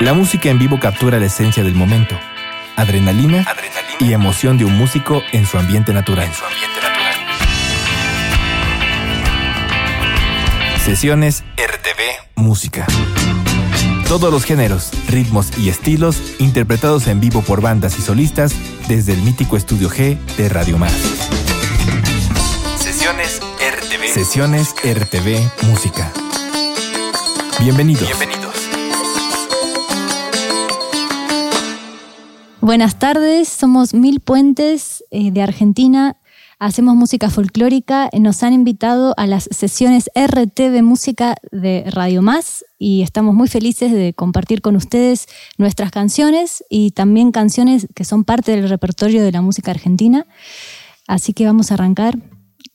La música en vivo captura la esencia del momento, adrenalina, y emoción de un músico en su ambiente natural. En su ambiente natural. Sesiones RTV Música. Todos los géneros, ritmos y estilos interpretados en vivo por bandas y solistas desde el mítico Estudio G de Radio Más. Sesiones RTV. Sesiones RTV Música. Bienvenidos. Bienvenidos. Buenas tardes, somos Mil Puentes eh, de Argentina, hacemos música folclórica, nos han invitado a las sesiones RTV Música de Radio Más y estamos muy felices de compartir con ustedes nuestras canciones y también canciones que son parte del repertorio de la música argentina. Así que vamos a arrancar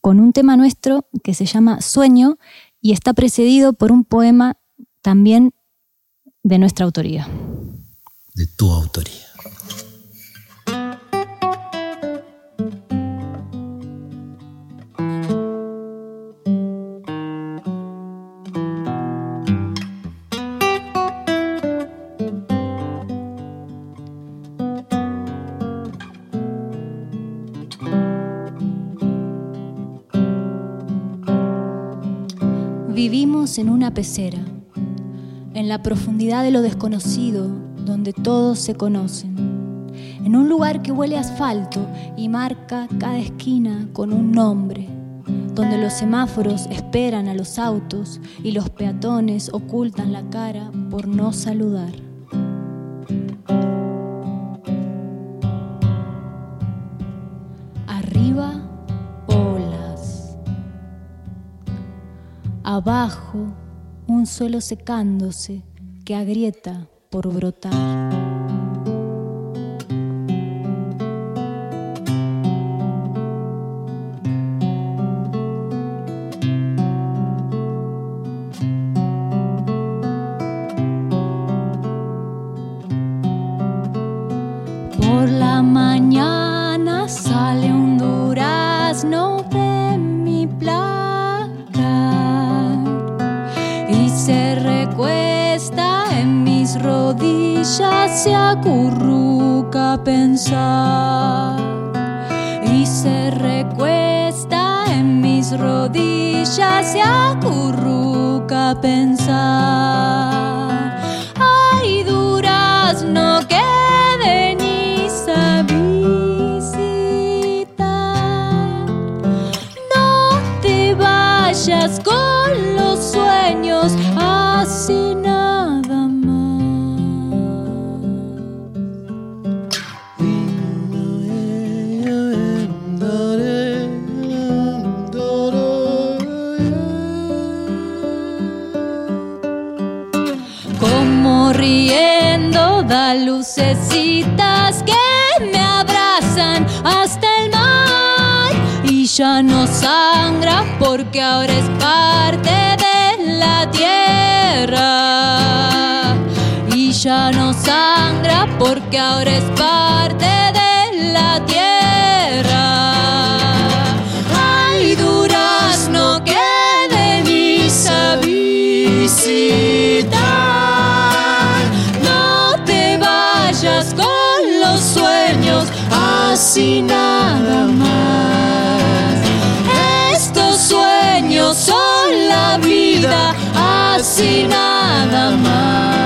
con un tema nuestro que se llama Sueño y está precedido por un poema también de nuestra autoría. De tu autoría. Vivimos en una pecera, en la profundidad de lo desconocido, donde todos se conocen, en un lugar que huele a asfalto y marca cada esquina con un nombre, donde los semáforos esperan a los autos y los peatones ocultan la cara por no saludar. Abajo, un suelo secándose que agrieta por brotar. Se acurruca a pensar y se recuesta en mis rodillas, se acurruca a pensar. Porque ahora es parte de la tierra. Y ya no sangra porque ahora es parte de la tierra. Ay durazno que venís a visitar así nada así nada más.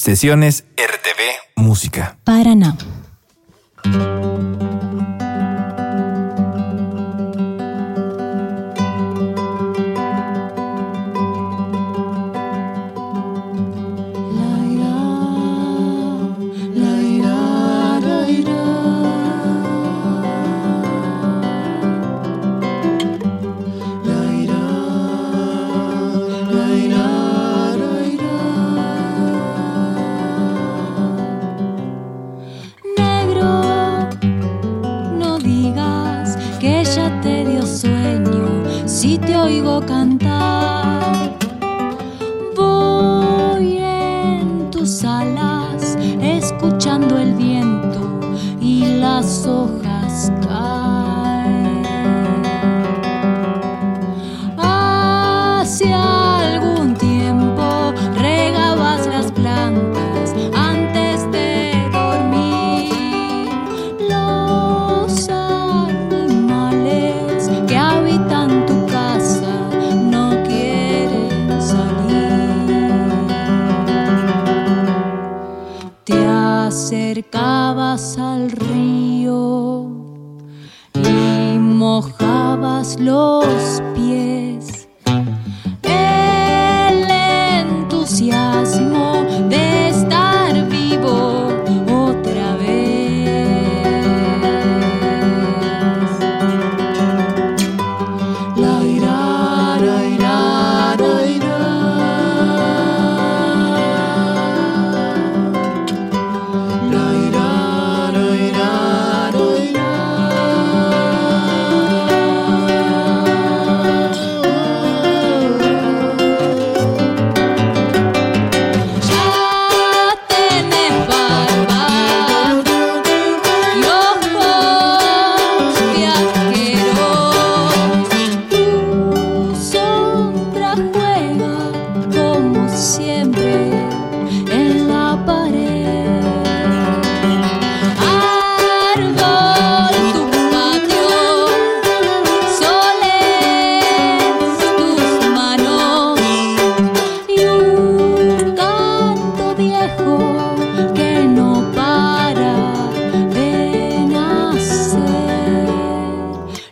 Sesiones RTV Música. Paraná. Negro,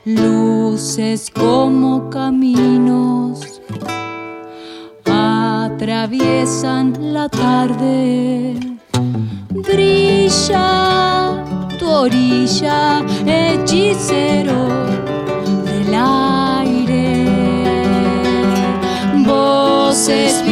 Luces como caminos atraviesan la tarde. Brilla tu orilla, hechicero del aire. Voces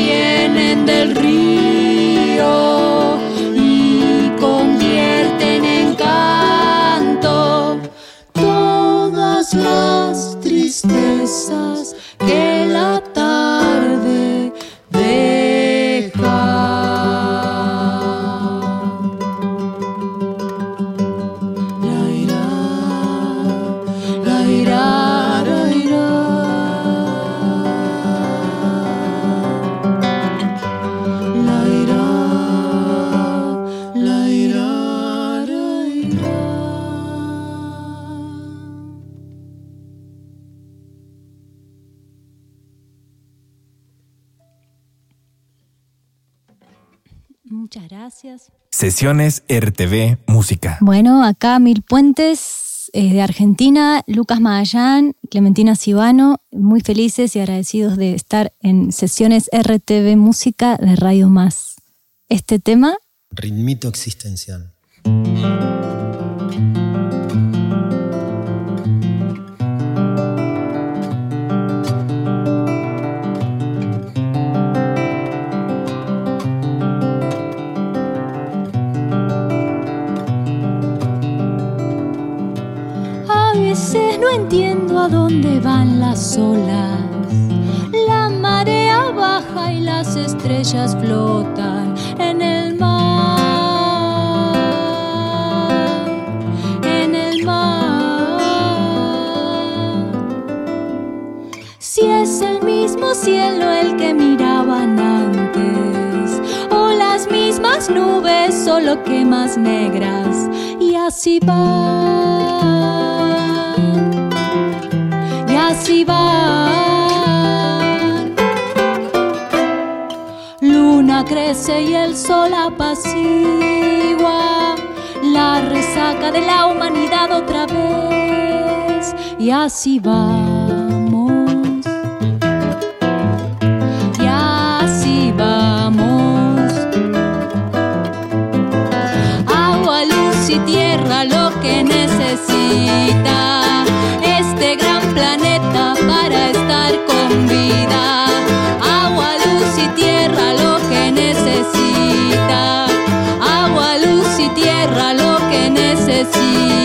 gracias. Sesiones RTV Música. Bueno, acá Mil Puentes eh, de Argentina, Lucas Magallán, Clementina Cibano, muy felices y agradecidos de estar en sesiones RTV Música de Radio Más. Este tema, Ritmito existencial. Dónde van las olas. La marea baja y las estrellas flotan en el mar. En el mar. Si es el mismo cielo el que miraban antes, o las mismas nubes, solo que más negras, y así van, y así van. Luna crece y el sol apacigua la resaca de la humanidad otra vez. Y así vamos. Y así vamos. Agua, luz y tierra lo que necesita este gran Agua, luz y tierra lo que necesita. Agua, luz y tierra lo que necesito.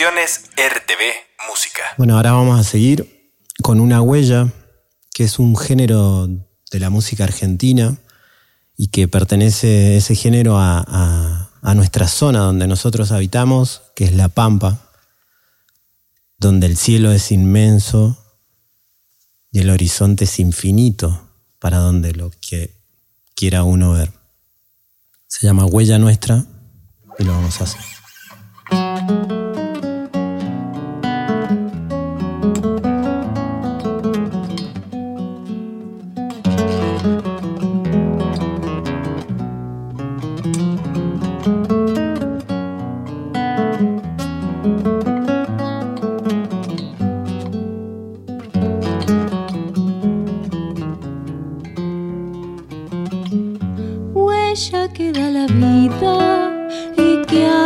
RTV Música. Bueno, ahora vamos a seguir con una huella, que es un género de la música argentina y que pertenece ese género a- a nuestra zona donde nosotros habitamos, que es La Pampa, donde el cielo es inmenso y el horizonte es infinito para donde lo que quiera uno ver. Se llama Huella Nuestra y lo vamos a hacer.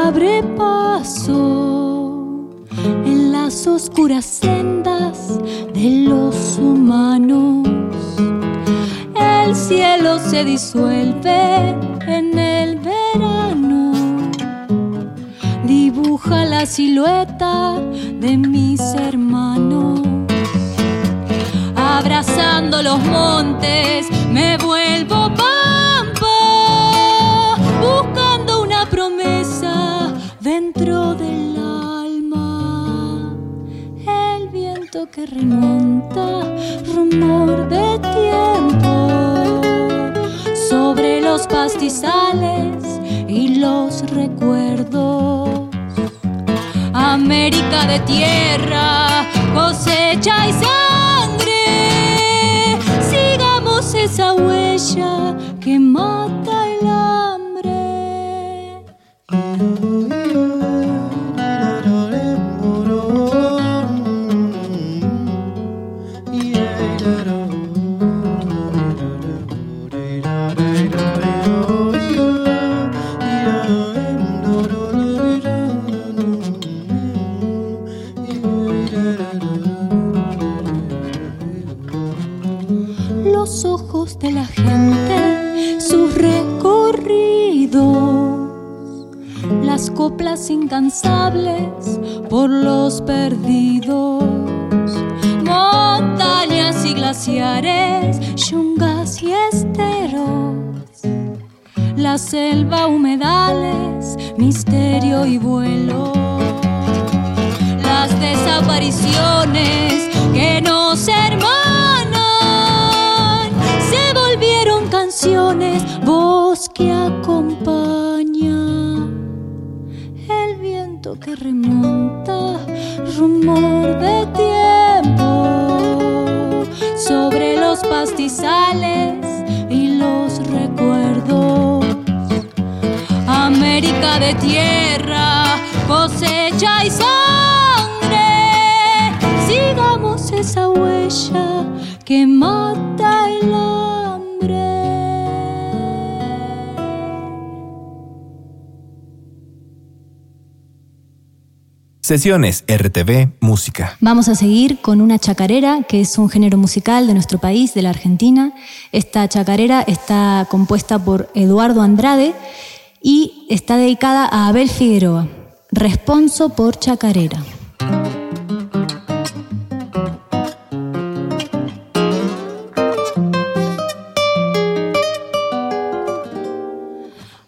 Abre paso en las oscuras sendas de los humanos. El cielo se disuelve en el verano, dibuja la silueta de mis hermanos abrazando los montes, me vuelvo pampa, que remonta, rumor de tiempo, sobre los pastizales y los recuerdos. América de tierra, cosecha y sangre. Sigamos esa huella que mata coplas incansables por los perdidos, montañas y glaciares, yungas y esteros, la selva, humedales, misterio y vuelo. Las desapariciones que nos hermanan se volvieron canciones, voz que acompaña que remonta, rumor de tiempo sobre los pastizales y los recuerdos. América de tierra, cosecha y sangre. Sigamos esa huella que mata el Sesiones RTV Música. Vamos a seguir con una chacarera, que es un género musical de nuestro país, de la Argentina. Esta chacarera está compuesta por Eduardo Andrade y está dedicada a Abel Figueroa. Responso por chacarera.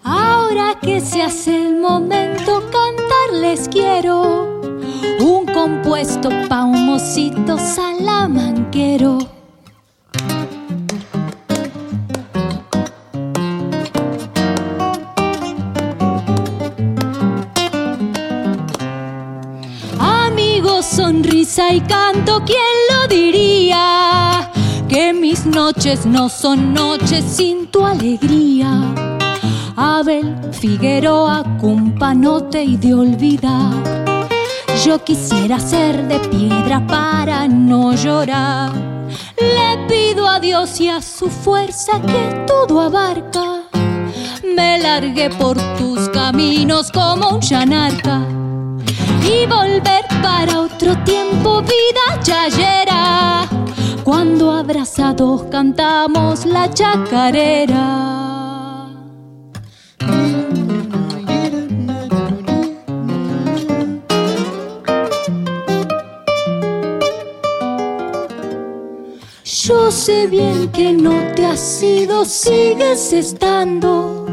Ahora que se hace el momento, un compuesto pa' un mocito salamanquero. Amigos, sonrisa y canto, ¿quién lo diría? Que mis noches no son noches sin tu alegría. Abel Figueroa, cumpanote y de olvidar. Yo quisiera ser de piedra para no llorar. Le pido a Dios y a su fuerza que todo abarca. Me largué por tus caminos como un chanarca. Y volver para otro tiempo, vida yayera. Cuando abrazados cantamos la chacarera. Yo sé bien que no te has ido, sigues estando.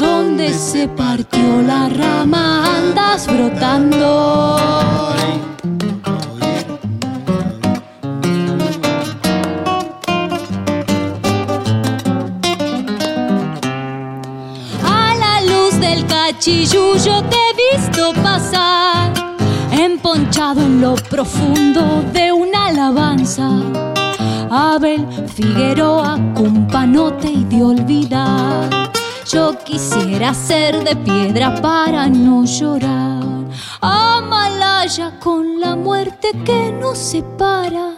Donde se partió la rama andas brotando. A la luz del cachilluyo te he visto pasar, emponchado en lo profundo de una alabanza. Abel Figueroa, cumpanote y de olvidar. Yo quisiera ser de piedra para no llorar. Amalaya con la muerte que nos separa.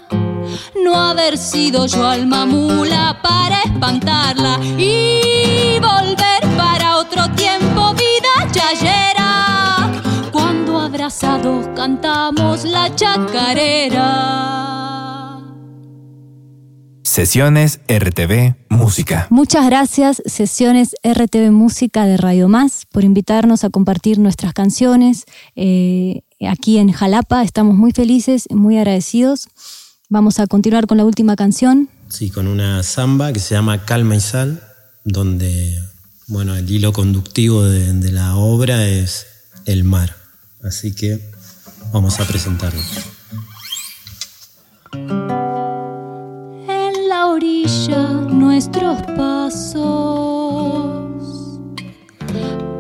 No haber sido yo alma mula para espantarla y volver para otro tiempo, vida yayera. Cuando abrazados cantamos la chacarera. Sesiones RTV Música. Muchas gracias, Sesiones RTV Música de Radio Más, por invitarnos a compartir nuestras canciones. Eh, aquí en Jalapa estamos muy felices y muy agradecidos. Vamos a continuar con la última canción. Sí, con una samba que se llama Calma y Sal, donde bueno, el hilo conductivo de, de la obra es el mar. Así que vamos a presentarlo. Nuestros pasos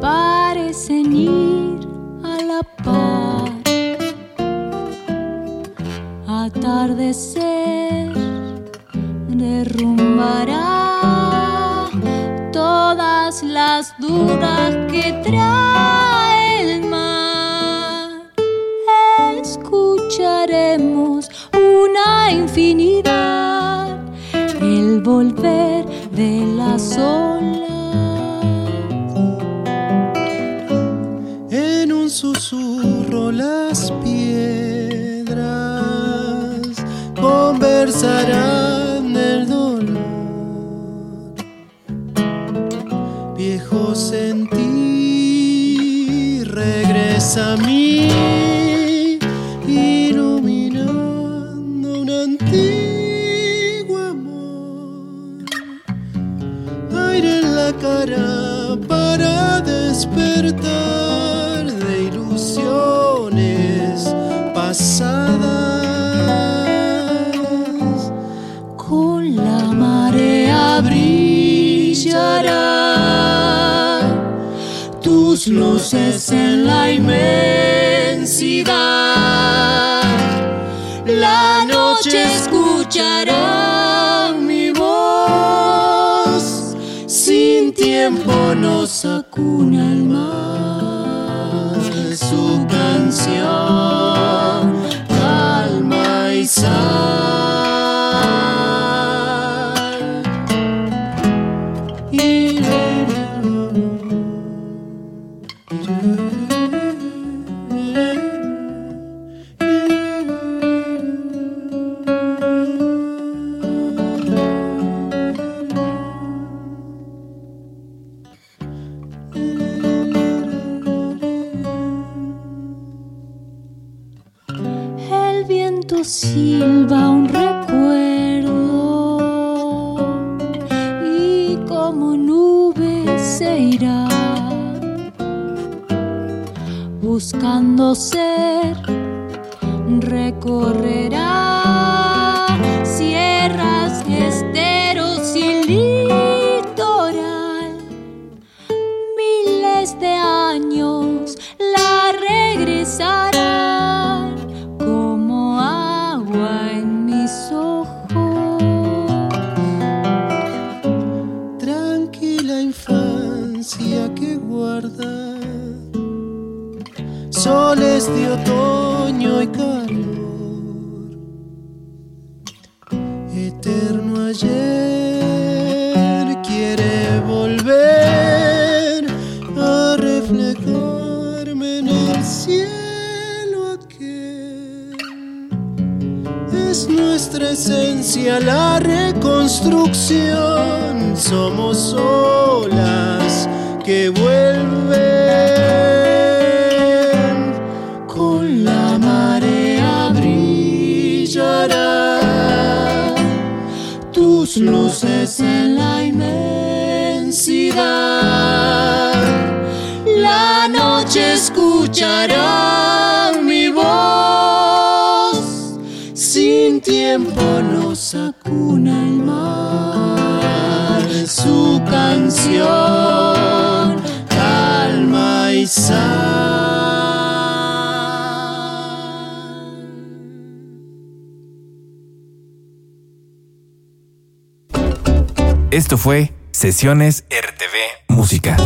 parecen ir a la par. Atardecer derrumbará todas las dudas que trae regresa a La noche escuchará mi voz, sin tiempo nos buscando ser recorrerá volver a reflejarme en el cielo aquel. Es nuestra esencia la reconstrucción. Somos olas que vuelven con la marea brillará tus luces en la La noche escuchará mi voz, sin tiempo nos acuna el mar, su canción, calma y sal. Esto fue Sesiones RTV Música.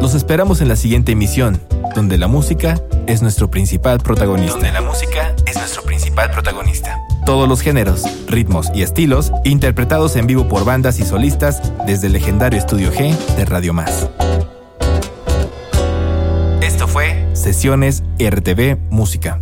Los esperamos en la siguiente emisión, donde la música es nuestro principal protagonista. Donde la música es nuestro principal protagonista. Todos los géneros, ritmos y estilos interpretados en vivo por bandas y solistas desde el legendario Estudio G de Radio Más. Esto fue Sesiones RTV Música.